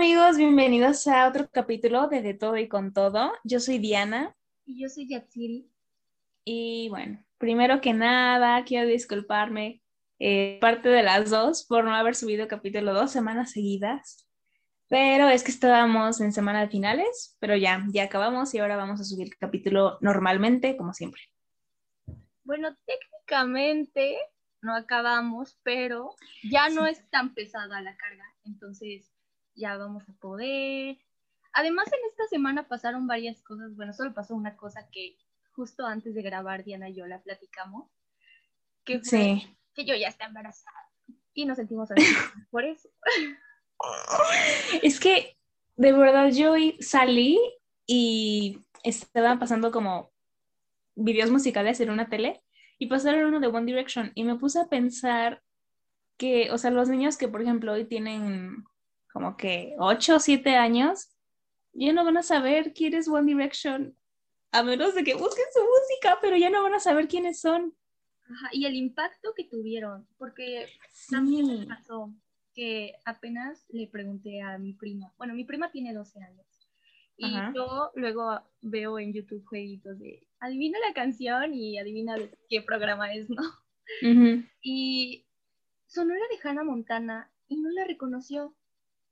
amigos, bienvenidos a otro capítulo de De Todo y con Todo. Yo soy Diana. Y yo soy Yatsiri. Y bueno, primero que nada, quiero disculparme, eh, parte de las dos, por no haber subido capítulo dos semanas seguidas. Pero es que estábamos en semana de finales, pero ya, ya acabamos y ahora vamos a subir el capítulo normalmente, como siempre. Bueno, técnicamente no acabamos, pero ya no es tan pesada la carga, entonces ya vamos a poder. Además, en esta semana pasaron varias cosas, bueno, solo pasó una cosa que justo antes de grabar Diana y yo la platicamos, que fue que yo ya está embarazada y nos sentimos así por eso. Es que de verdad yo salí y estaban pasando como videos musicales en una tele y pasaron uno de One Direction y me puse a pensar que, o sea, los niños que por ejemplo hoy tienen como que 8 o 7 años, ya no van a saber quién es One Direction, a menos de que busquen su música, pero ya no van a saber quiénes son. Ajá, y el impacto que tuvieron, porque también me pasó que apenas le pregunté a mi prima, bueno, mi prima tiene 12 años, y yo luego veo en YouTube jueguitos de adivina la canción y adivina de qué programa es, ¿no? Y sonó la de Hannah Montana y no la reconoció.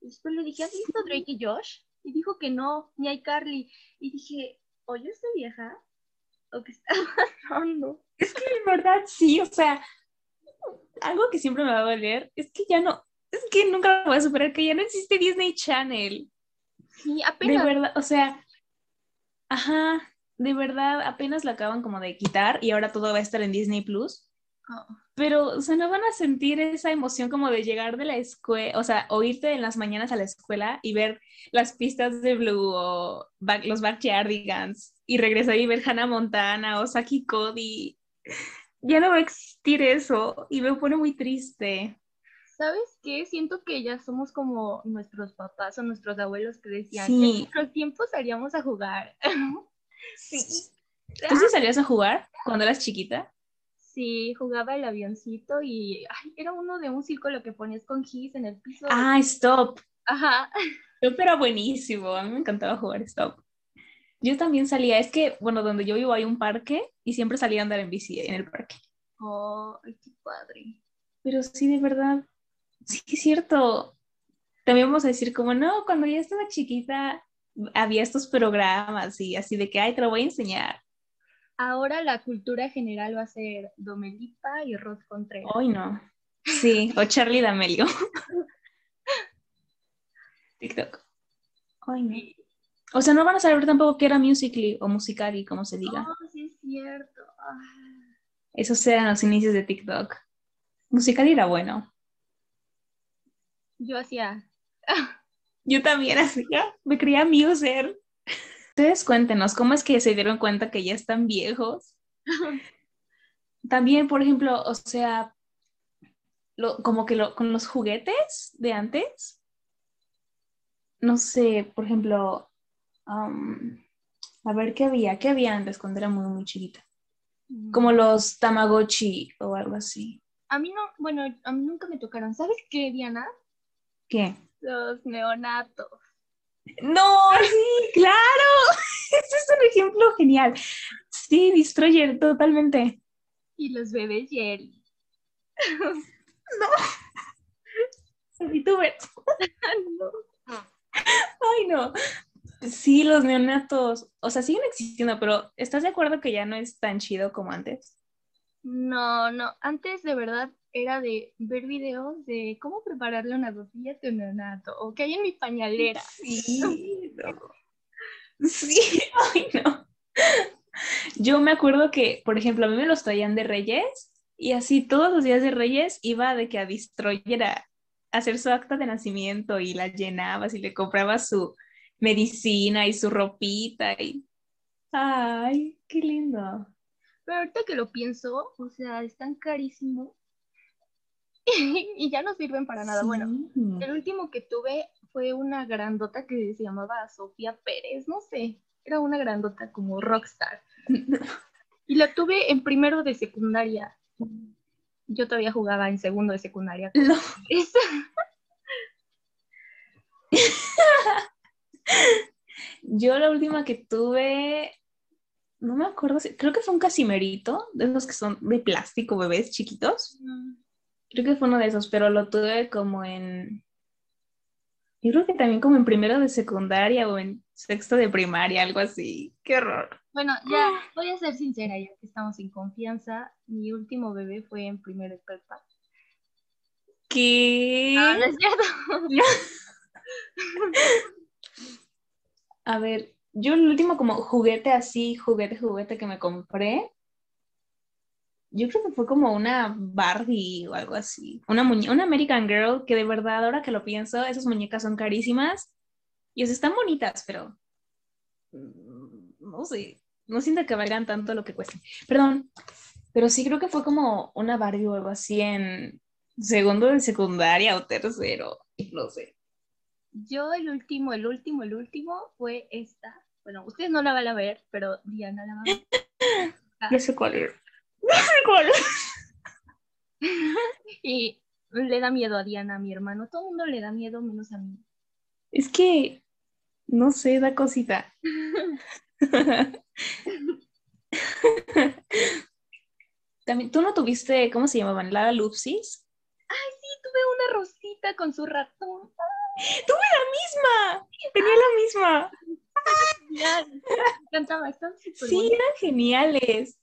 Después le dije, ¿has visto Drake y Josh? Y dijo que no, ni hay Carly. Y dije, ¿o yo estoy vieja? ¿O qué está pasando? Es que en verdad sí, o sea, algo que siempre me va a doler es que ya no, es que nunca voy a superar que ya no existe Disney Channel. Sí, apenas. De verdad, o sea, ajá, de verdad, apenas la acaban como de quitar y ahora todo va a estar en Disney Plus. Pero, o sea, no van a sentir esa emoción como de llegar de la escuela, o sea, oírte en las mañanas a la escuela y ver las pistas de Blue o los Backyardigans y regresar y ver Hannah Montana o Saki Cody. Ya no va a existir eso y me pone muy triste. ¿Sabes qué? Siento que ya somos como nuestros papás o nuestros abuelos que decían, sí. en nuestros tiempos salíamos a jugar. sí. ¿Tú sí salías a jugar cuando eras chiquita? Sí, jugaba el avioncito y era uno de un círculo que ponías con gis en el piso. Ah, Stop. Ajá. Stop era buenísimo, a mí me encantaba jugar Stop. Yo también salía, es que, bueno, donde yo vivo hay un parque y siempre salía a andar en bici en el parque. Oh, qué padre. Pero sí, de verdad, sí es cierto. También vamos a decir como, no, cuando ya estaba chiquita había estos programas y así de que, ay, te lo voy a enseñar. Ahora la cultura general va a ser Domelipa y Rod Contreras. Hoy no. Sí, o Charlie D'Amelio. TikTok. Ay, no. O sea, no van a saber tampoco que era Musically o Musicali, como se diga. Oh, sí es cierto. Ah. Esos eran los inicios de TikTok. Musicali era bueno. Yo hacía. Yo también hacía. Me creía Muser. Ustedes cuéntenos, ¿cómo es que se dieron cuenta que ya están viejos? También, por ejemplo, o sea, como que con los juguetes de antes, no sé, por ejemplo, a ver qué había, qué había antes cuando era muy, muy chiquita. Mm. Como los Tamagotchi o algo así. A mí no, bueno, a mí nunca me tocaron. ¿Sabes qué, Diana? ¿Qué? Los neonatos. No, sí, claro. Ese es un ejemplo genial. Sí, Destroyer, totalmente. Y los bebés Jerry. No. VTubers. no. Ay, no. Sí, los neonatos. O sea, siguen existiendo, pero ¿estás de acuerdo que ya no es tan chido como antes? No, no. Antes de verdad era de ver videos de cómo prepararle una tortilla de neonato o que hay en mi pañalera. Sí, Sí, ay no. Yo me acuerdo que, por ejemplo, a mí me los traían de Reyes y así todos los días de Reyes iba de que a Destroyer a hacer su acta de nacimiento y la llenabas y le comprabas su medicina y su ropita y... Ay, qué lindo. Pero ahorita que lo pienso, o sea, están carísimos y ya no sirven para nada. Bueno, el último que tuve fue una grandota que se llamaba Sofía Pérez, no sé, era una grandota como rockstar. y la tuve en primero de secundaria. Yo todavía jugaba en segundo de secundaria. Yo la última que tuve, no me acuerdo, creo que fue un casimerito, de esos que son de plástico, bebés chiquitos. Creo que fue uno de esos, pero lo tuve como en, yo creo que también como en primero de secundaria o en sexto de primaria, algo así. Qué horror. Bueno, ya voy a ser sincera, ya que estamos en confianza. Mi último bebé fue en primero de prepa. ¿Qué? Ah, no es cierto. A ver, yo el último como juguete así, juguete, juguete que me compré, yo creo que fue como una Barbie o algo así, una, una American Girl que de verdad ahora que lo pienso, esas muñecas son carísimas y o están bonitas, pero mm, no sé, no siento que valgan tanto lo que cuesten. Perdón, pero sí creo que fue como una Barbie o algo así en segundo de secundaria o tercero, no sé. Yo el último, el último, el último fue esta. Bueno, ustedes no la van a ver, pero Diana la va a ver. Ya sé cuál es. Y le da miedo a Diana, a mi hermano. Todo el mundo le da miedo, menos a mí. Es que, no sé, da cosita. También, ¿tú no tuviste, cómo se llamaban? ¿La Lupsis? Ay, sí, tuve una rosita con su ratón. ¡Tuve la misma! Tenía la misma. Me encantaba, Sí, eran geniales.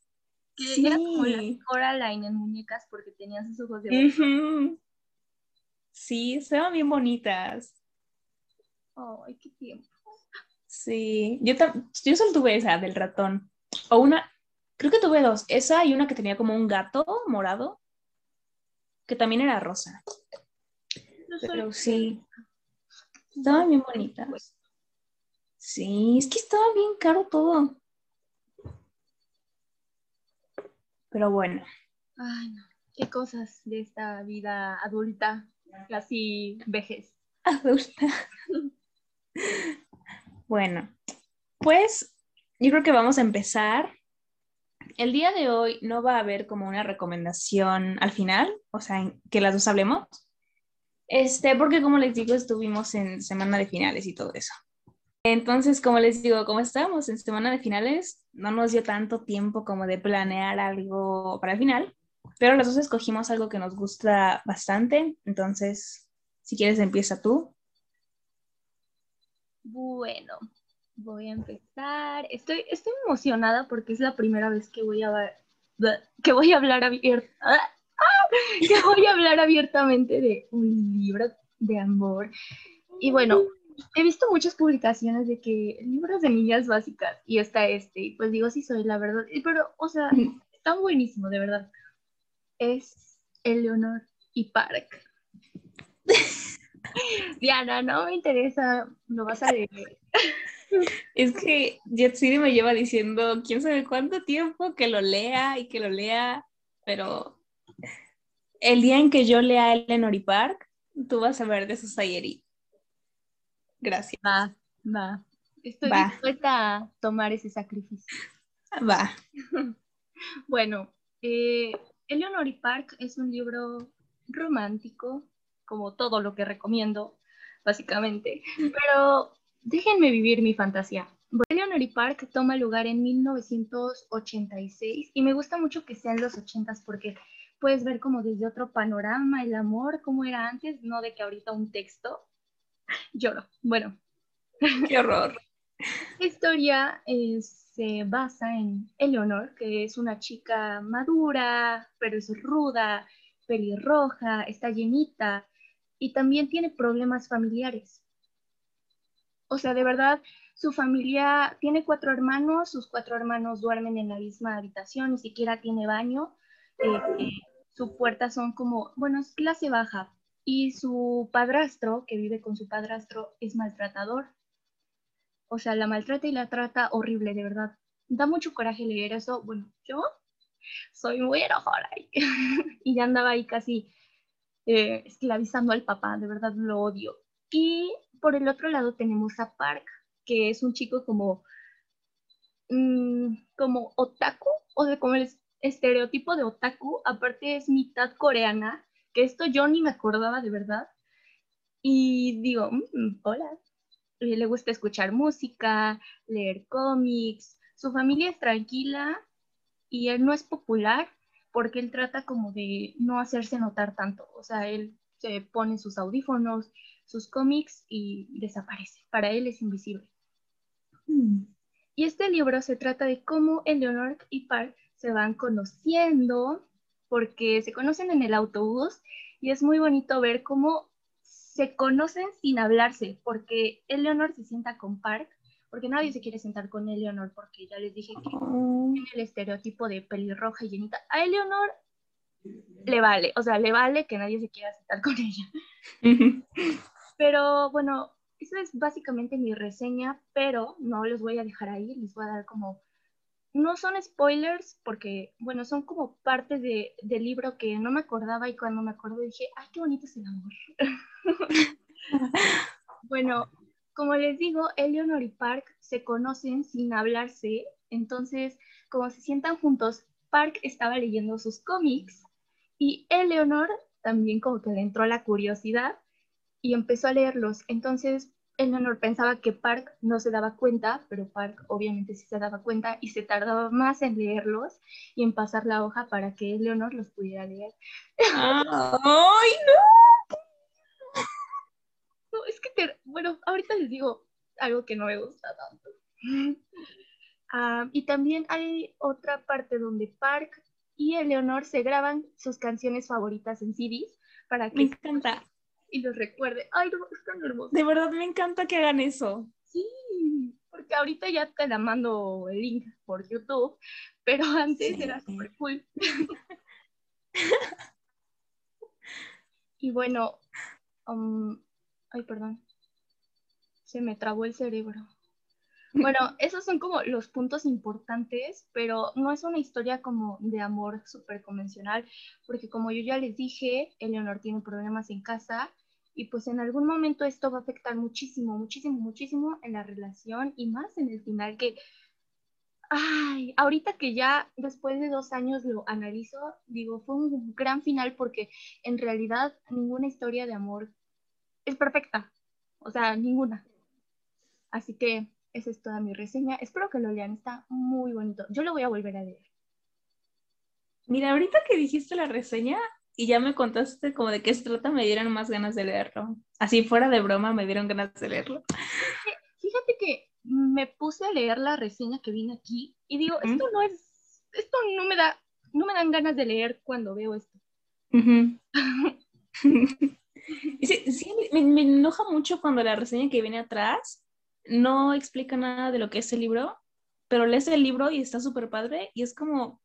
Sí. Era como la Coraline en muñecas porque tenían sus ojos de Sí, estaban bien bonitas. Ay, qué tiempo. Sí, yo, yo solo tuve esa del ratón. O una, creo que tuve dos. Esa y una que tenía como un gato morado, que también era rosa. Pero sí, Estaban bien bonitas. Sí, es que estaba bien caro todo. Pero bueno. Ay, no. Qué cosas de esta vida adulta, casi vejez. Adulta. bueno, pues yo creo que vamos a empezar. El día de hoy no va a haber como una recomendación al final, o sea, que las dos hablemos, este, porque como les digo, estuvimos en semana de finales y todo eso. Entonces, como les digo, como estábamos en semana de finales, no nos dio tanto tiempo como de planear algo para el final, pero los dos escogimos algo que nos gusta bastante. Entonces, si quieres, empieza tú. Bueno, voy a empezar. Estoy, estoy emocionada porque es la primera vez que voy a, que voy a hablar abierto. que voy a hablar abiertamente de un libro de amor. Y bueno, he visto muchas publicaciones de que libros de niñas básicas y está este, y pues digo, sí soy, la verdad, pero, o sea, está buenísimo, de verdad. Es Eleonor y Park. Diana, no me interesa, no vas a leer. Es que Yatsiri me lleva diciendo quién sabe cuánto tiempo que lo lea y que lo lea, pero el día en que yo lea Eleanor y Park, tú vas a ver de Society. Gracias. Va, va. Estoy dispuesta a tomar ese sacrificio. Va. bueno, eh, Eleanor y Park es un libro romántico, como todo lo que recomiendo, básicamente. Pero déjenme vivir mi fantasía. Eleanor y Park toma lugar en 1986 y me gusta mucho que sean los 80s porque puedes ver como desde otro panorama el amor, como era antes, no de que ahorita un texto. Lloro. Bueno. Qué horror. La historia eh, se basa en Eleonor, que es una chica madura, pero es ruda, pelirroja, está llenita y también tiene problemas familiares. O sea, de verdad, su familia tiene cuatro hermanos, sus cuatro hermanos duermen en la misma habitación, ni siquiera tiene baño. Eh, su puerta son como, bueno, es clase baja. Y su padrastro, que vive con su padrastro, es maltratador. O sea, la maltrata y la trata horrible, de verdad. Da mucho coraje leer eso. Bueno, yo soy muy enojada y ya andaba ahí casi eh, esclavizando al papá, de verdad lo odio. Y por el otro lado tenemos a Park, que es un chico como, mm, como otaku, o de como les estereotipo de otaku, aparte es mitad coreana, que esto yo ni me acordaba de verdad. Y digo, mm, hola, le gusta escuchar música, leer cómics, su familia es tranquila y él no es popular porque él trata como de no hacerse notar tanto, o sea, él se pone sus audífonos, sus cómics y desaparece, para él es invisible. Mm. Y este libro se trata de cómo Eleanor y Park se van conociendo, porque se conocen en el autobús y es muy bonito ver cómo se conocen sin hablarse, porque Eleanor se sienta con Park, porque nadie se quiere sentar con Eleanor, porque ya les dije que tiene el estereotipo de pelirroja y llenita. A Eleanor le vale, o sea, le vale que nadie se quiera sentar con ella. Pero bueno, esa es básicamente mi reseña, pero no los voy a dejar ahí, les voy a dar como no son spoilers porque, bueno, son como parte de, del libro que no me acordaba y cuando me acuerdo dije, ay, qué bonito es el amor. bueno, como les digo, Eleanor y Park se conocen sin hablarse, entonces, como se sientan juntos, Park estaba leyendo sus cómics y Eleanor también como que le entró la curiosidad y empezó a leerlos. Entonces, Eleanor pensaba que Park no se daba cuenta, pero Park obviamente sí se daba cuenta y se tardaba más en leerlos y en pasar la hoja para que Eleanor los pudiera leer. ¡Ay, no! No, es que, bueno, ahorita les digo algo que no me gusta tanto. Ah, y también hay otra parte donde Park y Eleanor se graban sus canciones favoritas en CDs para que... Me encanta y los recuerde. Ay, no, es tan hermoso. De verdad me encanta que hagan eso. Sí, porque ahorita ya te la mando el link por YouTube, pero antes era súper cool. y bueno, um, ay, perdón, se me trabó el cerebro. Bueno, esos son como los puntos importantes, pero no es una historia como de amor súper convencional, porque como yo ya les dije, Eleonor tiene problemas en casa y pues en algún momento esto va a afectar muchísimo, muchísimo, muchísimo en la relación y más en el final que, ay, ahorita que ya después de dos años lo analizo, digo, fue un gran final porque en realidad ninguna historia de amor es perfecta, o sea, ninguna. Así que esa es toda mi reseña. Espero que lo lean, está muy bonito. Yo lo voy a volver a leer. Mira, ahorita que dijiste la reseña, y ya me contaste como de qué se trata, me dieron más ganas de leerlo. Así fuera de broma, me dieron ganas de leerlo. Fíjate que me puse a leer la reseña que vine aquí y digo, esto no es, esto no me da, no me dan ganas de leer cuando veo esto. sí, me, me, enoja mucho cuando la reseña que viene atrás no explica nada de lo que es el libro, pero lees el libro y está súper padre y es como,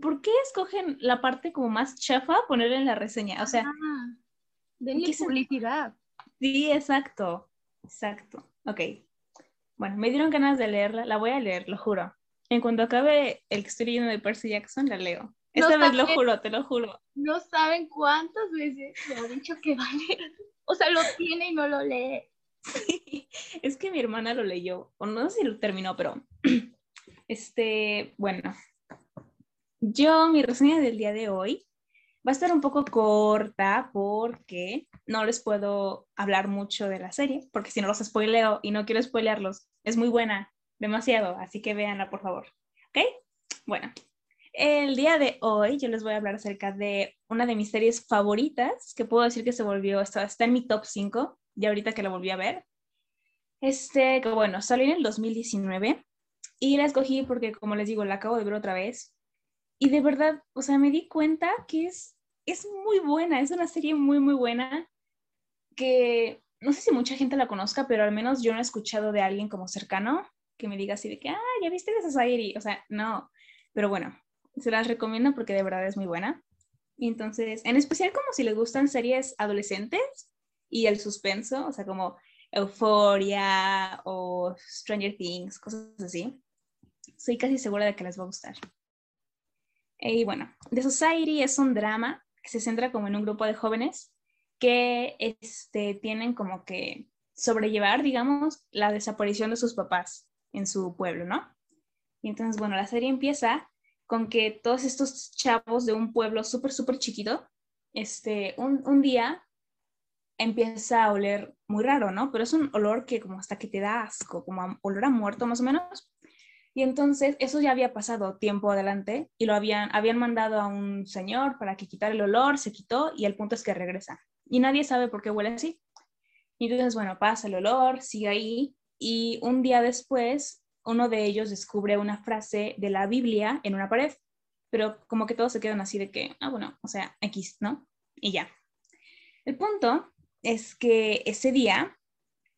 ¿por qué escogen la parte como más chafa poner en la reseña? O sea, ah, denle publicidad. Sí, exacto, exacto. Ok. Bueno, me dieron ganas de leerla, la voy a leer, lo juro. En cuanto acabe el que estoy leyendo de Percy Jackson, la leo. Esta vez lo juro, te lo juro. No saben cuántas veces me ha dicho que va a leer. O sea, lo tiene y no lo lee. Es que mi hermana lo leyó, o no sé si lo terminó, pero este, bueno, yo, mi reseña del día de hoy va a estar un poco corta porque no les puedo hablar mucho de la serie, porque si no los spoileo y no quiero spoilearlos, es muy buena, demasiado, así que véanla por favor. ¿Ok? Bueno, el día de hoy yo les voy a hablar acerca de una de mis series favoritas, que puedo decir que se volvió, está, está en mi top 5, de ahorita que la volví a ver. Este, bueno, salió en el 2019 y la escogí porque, como les digo, la acabo de ver otra vez y de verdad, o sea, me di cuenta que es, es muy buena, es una serie muy, muy buena que no sé si mucha gente la conozca, pero al menos yo no he escuchado de alguien como cercano que me diga así de que, ah, ya viste esa serie. O sea, no, pero bueno, se las recomiendo porque de verdad es muy buena. Y entonces, en especial como si les gustan series adolescentes y el suspenso, o sea, como Euphoria o Stranger Things, cosas así, soy casi segura de que les va a gustar. Y bueno, The Society es un drama que se centra como en un grupo de jóvenes que este, tienen como que sobrellevar, digamos, la desaparición de sus papás en su pueblo, ¿no? Y entonces, bueno, la serie empieza con que todos estos chavos de un pueblo súper, súper chiquito, este, un, un día empieza a oler muy raro, ¿no? Pero es un olor que como hasta que te da asco, como olor a muerto más o menos. Y entonces eso ya había pasado tiempo adelante y lo habían, habían mandado a un señor para que quitara el olor, se quitó y el punto es que regresa. Y nadie sabe por qué huele así. Y entonces, bueno, pasa el olor, sigue ahí y un día después uno de ellos descubre una frase de la Biblia en una pared, pero como que todos se quedan así de que, ah, bueno, o sea, X, ¿no? Y ya. El punto es que ese día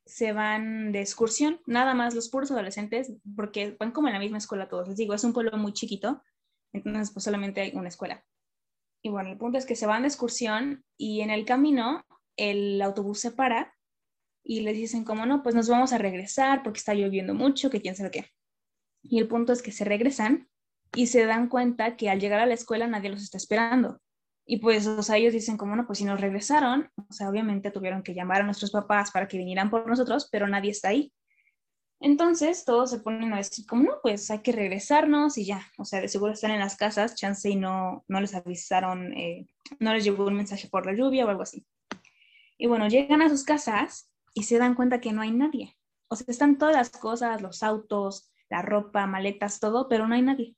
se van de excursión, nada más los puros adolescentes, porque van como en la misma escuela todos. Les digo, es un pueblo muy chiquito, entonces pues solamente hay una escuela. Y bueno, el punto es que se van de excursión y en el camino el autobús se para y les dicen como no, pues nos vamos a regresar porque está lloviendo mucho, que quién sabe qué. Y el punto es que se regresan y se dan cuenta que al llegar a la escuela nadie los está esperando. Y pues, o sea, ellos dicen como, no, pues si nos regresaron, o sea, obviamente tuvieron que llamar a nuestros papás para que vinieran por nosotros, pero nadie está ahí. Entonces todos se ponen a decir como, no, pues hay que regresarnos y ya, o sea, de seguro están en las casas, chance y no, no les avisaron, eh, no les llegó un mensaje por la lluvia o algo así. Y bueno, llegan a sus casas y se dan cuenta que no hay nadie. O sea, están todas las cosas, los autos, la ropa, maletas, todo, pero no hay nadie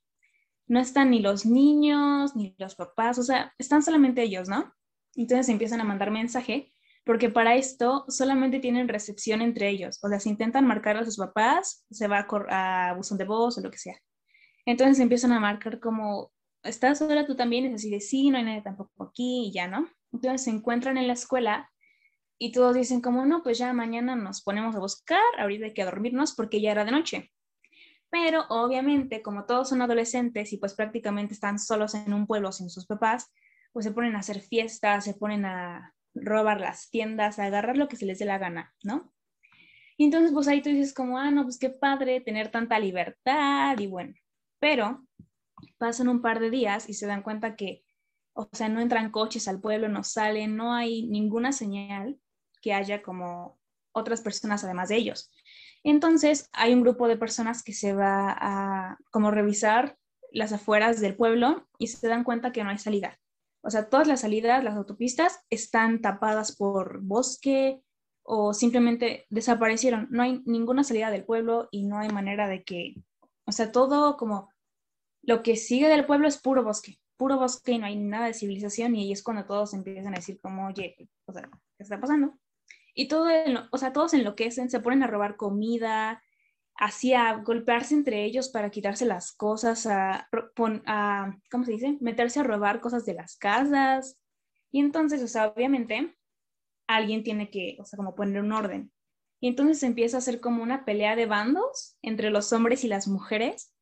no están ni los niños, ni los papás, o sea, están solamente ellos, ¿no? Entonces empiezan a mandar mensaje, porque para esto solamente tienen recepción entre ellos, o sea, si intentan marcar a sus papás, se va a, a buzón de voz o lo que sea. Entonces empiezan a marcar como, ¿estás sola tú también? Es así de, sí, no hay nadie tampoco aquí y ya, ¿no? Entonces se encuentran en la escuela y todos dicen como, no, pues ya mañana nos ponemos a buscar, ahorita hay que dormirnos porque ya era de noche. Pero obviamente, como todos son adolescentes y pues prácticamente están solos en un pueblo sin sus papás, pues se ponen a hacer fiestas, se ponen a robar las tiendas, a agarrar lo que se les dé la gana, ¿no? Y entonces pues ahí tú dices como, ah, no, pues qué padre tener tanta libertad y bueno, pero pasan un par de días y se dan cuenta que, o sea, no entran coches al pueblo, no salen, no hay ninguna señal que haya como otras personas además de ellos. Entonces hay un grupo de personas que se va a como revisar las afueras del pueblo y se dan cuenta que no hay salida. O sea, todas las salidas, las autopistas están tapadas por bosque o simplemente desaparecieron. No hay ninguna salida del pueblo y no hay manera de que, o sea, todo como lo que sigue del pueblo es puro bosque, puro bosque y no hay nada de civilización y ahí es cuando todos empiezan a decir como, oye, o sea, ¿qué está pasando? Y todo, o sea, todos enloquecen, se ponen a robar comida, así a golpearse entre ellos para quitarse las cosas, a, a, ¿cómo se dice? Meterse a robar cosas de las casas. Y entonces, o sea, obviamente, alguien tiene que, o sea, como poner un orden. Y entonces empieza a hacer como una pelea de bandos entre los hombres y las mujeres.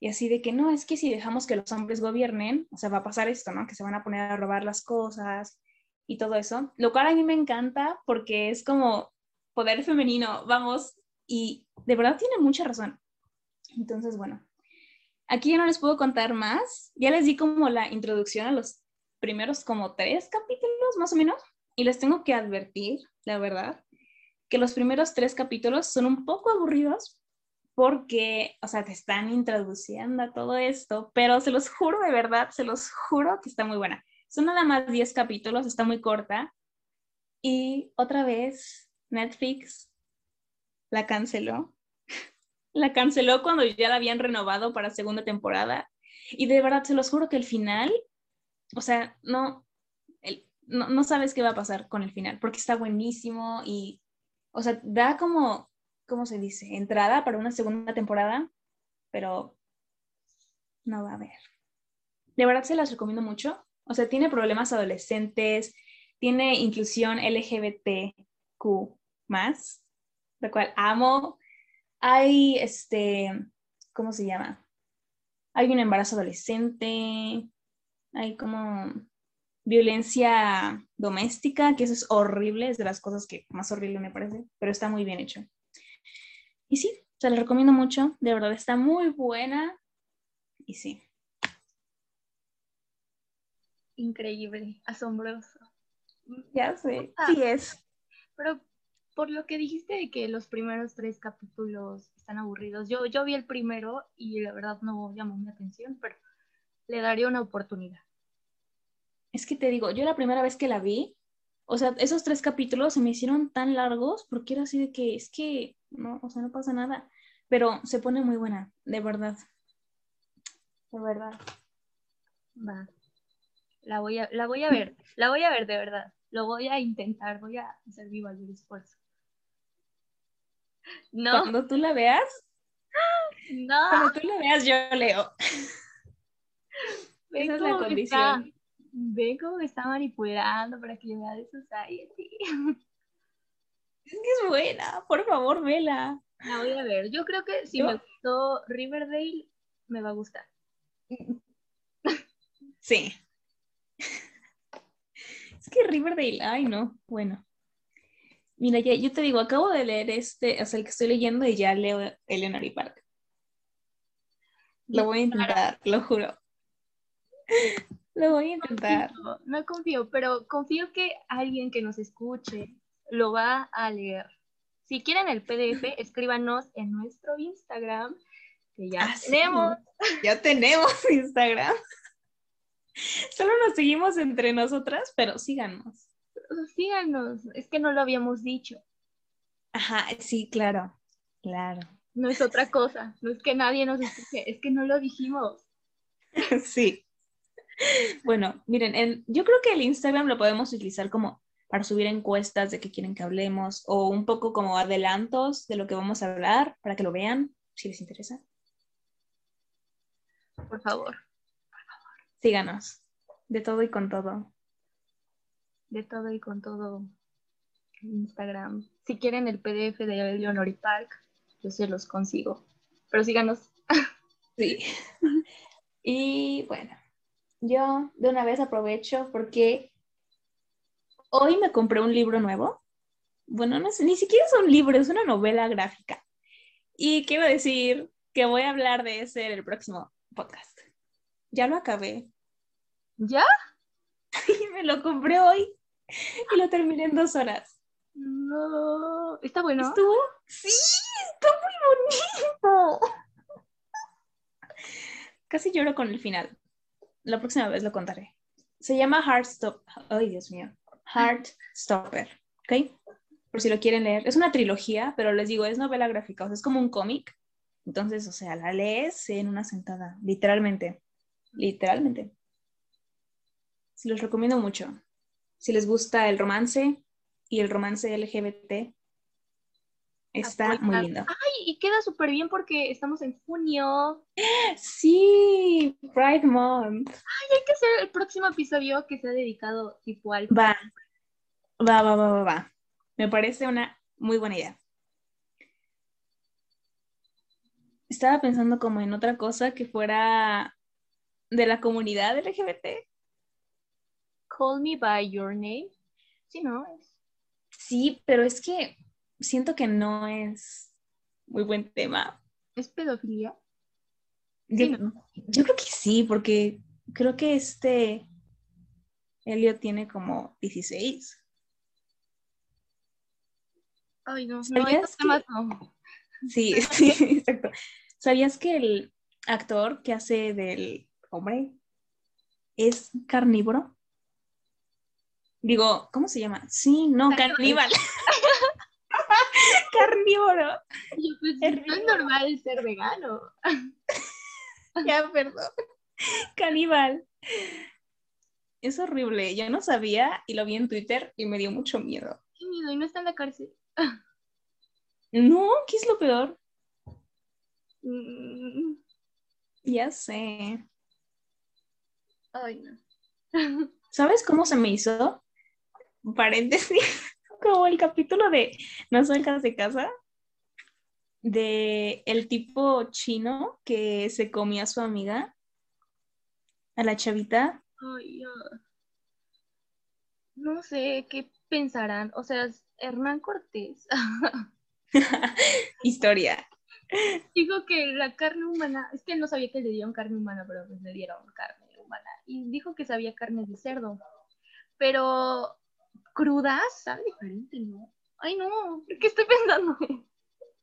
Y así de que no, es que si dejamos que los hombres gobiernen, o sea, va a pasar esto, ¿no? Que se van a poner a robar las cosas, y todo eso, lo cual a mí me encanta porque es como poder femenino, vamos, y de verdad tiene mucha razón. Entonces, bueno, aquí ya no les puedo contar más, ya les di como la introducción a los primeros como tres capítulos más o menos, y les tengo que advertir, la verdad, que los primeros tres capítulos son un poco aburridos porque, o sea, te están introduciendo a todo esto, pero se los juro de verdad, se los juro que está muy buena. Son nada más 10 capítulos, está muy corta. Y otra vez, Netflix la canceló. La canceló cuando ya la habían renovado para segunda temporada. Y de verdad, se los juro que el final, o sea, no, no, no sabes qué va a pasar con el final, porque está buenísimo y, o sea, da como, ¿cómo se dice? Entrada para una segunda temporada, pero no va a haber. De verdad se las recomiendo mucho. O sea, tiene problemas adolescentes, tiene inclusión LGBTQ más, lo cual amo. Hay, este, ¿cómo se llama? Hay un embarazo adolescente, hay como violencia doméstica, que eso es horrible, es de las cosas que más horrible me parece, pero está muy bien hecho. Y sí, se la recomiendo mucho, de verdad está muy buena. Y sí, increíble, asombroso. Ya sé, ah, sí es. Pero por lo que dijiste de que los primeros tres capítulos están aburridos, yo, yo vi el primero y la verdad no llamó mi atención, pero le daría una oportunidad. Es que te digo, yo la primera vez que la vi, o sea, esos tres capítulos se me hicieron tan largos porque era así de que es que, no, o sea, no pasa nada, pero se pone muy buena, de verdad. De verdad. Va. La voy a, la voy a ver, la voy a ver de verdad. Lo voy a intentar, voy a hacer vivo el esfuerzo. No. Cuando tú la veas. No. Cuando tú la veas, yo leo. Esa es la condición. ve cómo me está manipulando para que yo vea de Society. Es que es buena, por favor, vela. La voy a ver. Yo creo que si me gustó Riverdale, me va a gustar. Sí. Es que Riverdale, ay no, bueno. Mira, ya, yo te digo, acabo de leer este, o sea, el que estoy leyendo y ya leo Eleanor y Park. Lo voy a intentar, lo juro. Lo voy a intentar. No confío, pero confío que alguien que nos escuche lo va a leer. Si quieren el PDF, escríbanos en nuestro Instagram, que ya ah, tenemos. Ya tenemos Instagram. Solo nos seguimos entre nosotras, pero síganos síganos, es que no lo habíamos dicho. Ajá, sí, claro, claro. No es otra cosa, no es que nadie nos escuche, es que no lo dijimos. sí. Bueno, miren, yo creo que el Instagram lo podemos utilizar como para subir encuestas de qué quieren que hablemos o un poco como adelantos de lo que vamos a hablar para que lo vean, si les interesa. Por favor. Síganos. De todo y con todo de todo y con todo Instagram. Si quieren el PDF de Leonor y Park, yo se los consigo. Pero síganos. Sí. Y bueno, yo de una vez aprovecho porque hoy me compré un libro nuevo. Bueno, no sé, ni siquiera es un libro, es una novela gráfica. Y quiero decir que voy a hablar de ese en el próximo podcast. Ya lo acabé. ¿Ya? Y me lo compré hoy. y lo terminé en dos horas. No, ¿está bueno? ¿Estuvo? Sí, está muy bonito. Casi lloro con el final. La próxima vez lo contaré. Se llama Heartstopper. Ay, Dios mío. Heartstopper. ¿Ok? Por si lo quieren leer. Es una trilogía, pero les digo, es novela gráfica. O sea, es como un cómic. Entonces, o sea, la lees en una sentada. Literalmente. Literalmente. Se los recomiendo mucho si les gusta el romance y el romance LGBT, está muy lindo. Ay, y queda súper bien porque estamos en junio. Sí, Pride Month. Ay, hay que hacer el próximo episodio que sea dedicado tipo al. Va, va, va, va, va, va. Me parece una muy buena idea. Estaba pensando como en otra cosa que fuera de la comunidad LGBT. Call Me By Your Name. Sí, ¿no? Sí, pero es que siento que no es muy buen tema. ¿Es pedofilia? Yo, yo creo que sí, porque creo que este Elliot tiene como 16. Ay, no, ¿Sabías no, Sí, sí, exacto. ¿Sabías que el actor que hace del hombre es carnívoro? Digo, ¿cómo se llama? Sí, no, caníbal. Carnívoro. Pues, no es normal ser vegano. ya, perdón. Caníbal. Es horrible. Yo no sabía y lo vi en Twitter y me dio mucho miedo. Qué miedo, y no está en la cárcel. no, ¿qué es lo peor? Mm. Ya sé. Ay, no. ¿Sabes cómo se me hizo? Paréntesis, como el capítulo de No sueltas de casa, de el tipo chino que se comía a su amiga, a la chavita. Ay, no sé qué pensarán. O sea, Hernán Cortés. Historia. Dijo que la carne humana, es que no sabía que le dieron carne humana, pero pues le dieron carne humana. Y dijo que sabía carne de cerdo. Pero crudas, sabe diferente, ¿no? Ay, no, ¿qué estoy pensando?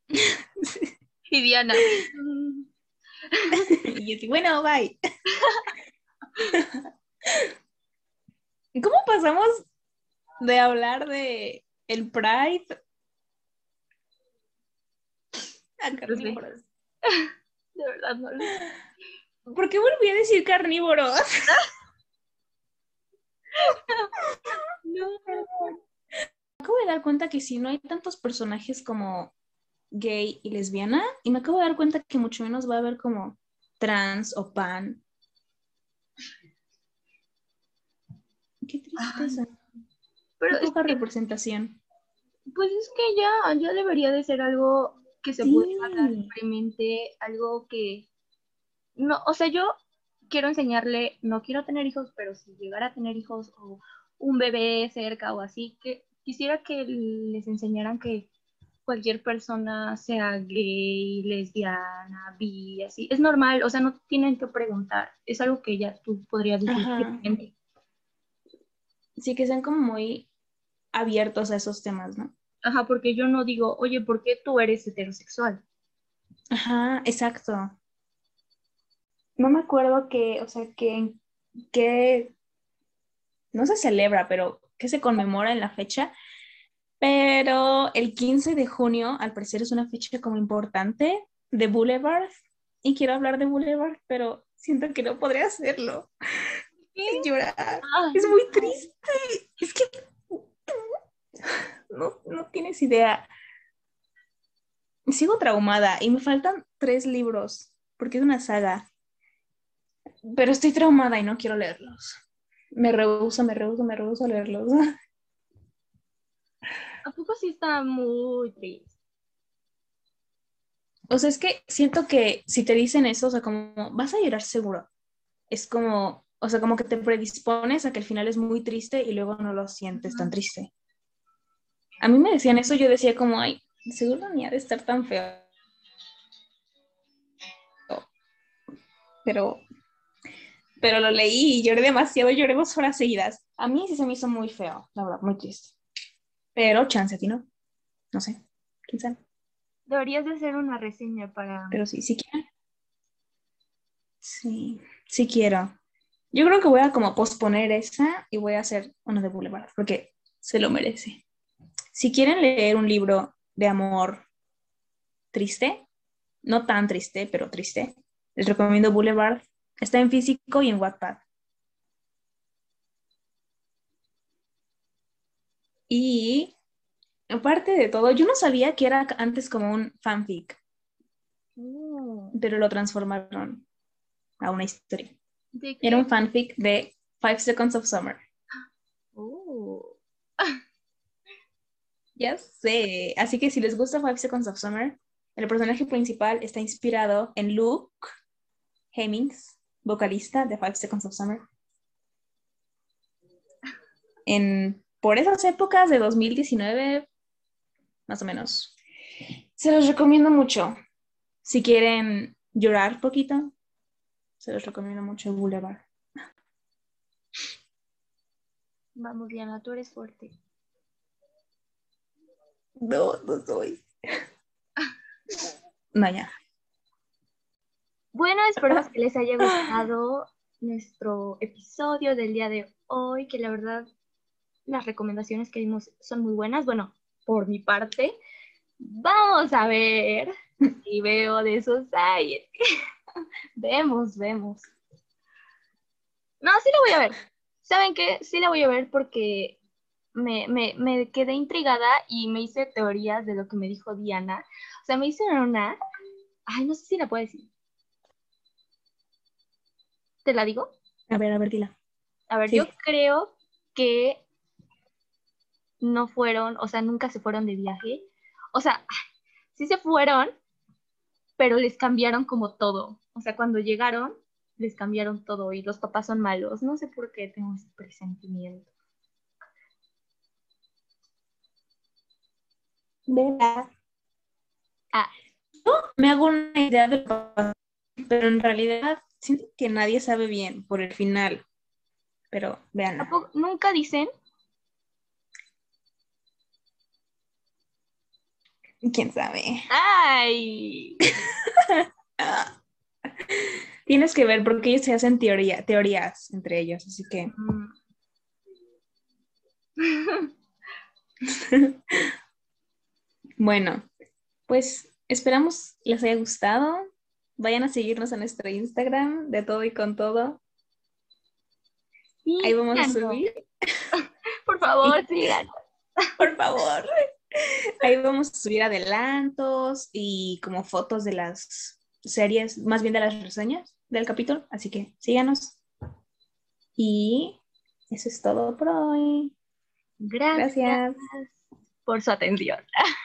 y Diana. y yo bueno, bye. ¿Cómo pasamos de hablar de el Pride a carnívoros. De verdad no lo ¿Por qué volví a decir carnívoros? No. acabo de dar cuenta que si no hay tantos personajes como gay y lesbiana, y me acabo de dar cuenta que mucho menos va a haber como trans o pan. Qué tristeza. pero poca representación. Pues es que ya, ya debería de ser algo que se puede pueda libremente, algo que no, o sea, yo quiero enseñarle, no quiero tener hijos, pero si llegara a tener hijos o un bebé cerca o así, que quisiera que les enseñaran que cualquier persona sea gay, lesbiana, bi, así, es normal, o sea, no tienen que preguntar, es algo que ya tú podrías decir. Sí, que sean como muy abiertos a esos temas, ¿no? Ajá, porque yo no digo, oye, ¿por qué tú eres heterosexual? Ajá, exacto. No me acuerdo que, o sea, que, que no se celebra, pero que se conmemora en la fecha. Pero el 15 de junio, al parecer, es una fecha como importante de Boulevard. Y quiero hablar de Boulevard, pero siento que no podré hacerlo. Llorar. Es muy triste. Es que no, no tienes idea. Sigo traumada y me faltan tres libros, porque es una saga. Pero estoy traumada y no quiero leerlos. Me rehuso, me rehuso, me rehuso a leerlos. ¿A poco sí está muy triste? O sea, es que siento que si te dicen eso, o sea, como vas a llorar seguro. Es como, o sea, como que te predispones a que el final es muy triste y luego no lo sientes tan triste a mí me decían eso, yo decía como, ay, seguro ni ha de estar tan feo. Pero, pero lo leí y lloré demasiado, lloré dos horas seguidas. A mí sí se me hizo muy feo, la verdad, muy triste. Pero chance a ti no. No sé, quién sabe. Deberías de hacer una reseña para... Pero sí, sí quiero. Sí, sí quiero. Yo creo que voy a como posponer esa y voy a hacer una de Boulevard, porque se lo merece. Si quieren leer un libro de amor triste, no tan triste, pero triste, les recomiendo Boulevard. Está en físico y en Wattpad. Y aparte de todo, yo no sabía que era antes como un fanfic, oh. pero lo transformaron a una historia. Era un fanfic de Five Seconds of Summer. Oh. Ya sé. Así que si les gusta Five Seconds of Summer, el personaje principal está inspirado en Luke Hemmings, vocalista de Five Seconds of Summer. En, por esas épocas de 2019, más o menos. Se los recomiendo mucho. Si quieren llorar poquito, se los recomiendo mucho Boulevard. Vamos, Diana, tú eres fuerte. No, no soy. Vaya. Bueno, espero que les haya gustado nuestro episodio del día de hoy, que la verdad las recomendaciones que dimos son muy buenas. Bueno, por mi parte, vamos a ver si veo de Society. vemos, vemos. No, sí la voy a ver. ¿Saben qué? Sí la voy a ver porque me, me, me, quedé intrigada y me hice teorías de lo que me dijo Diana. O sea, me hice una... Ay, no sé si la puedo decir. ¿Te la digo? A ver, a ver, dila. A ver, yo creo que no fueron, o sea, nunca se fueron de viaje. O sea, sí se fueron, pero les cambiaron como todo. O sea, cuando llegaron, les cambiaron todo y los papás son malos. No sé por qué tengo ese presentimiento. Ah. Yo me hago una idea de pero en realidad siento que nadie sabe bien por el final. Pero vean. ¿Nunca dicen? ¿Quién sabe? ¡Ay! Tienes que ver porque ellos se hacen teoría, teorías entre ellos, así que. Bueno, pues esperamos les haya gustado. Vayan a seguirnos en nuestro Instagram de todo y con todo. Ahí vamos a subir. Por favor, sigan. Por favor. Ahí vamos a subir adelantos y como fotos de las series, más bien de las reseñas del capítulo. Así que síganos. Y eso es todo por hoy. Gracias, por su atención.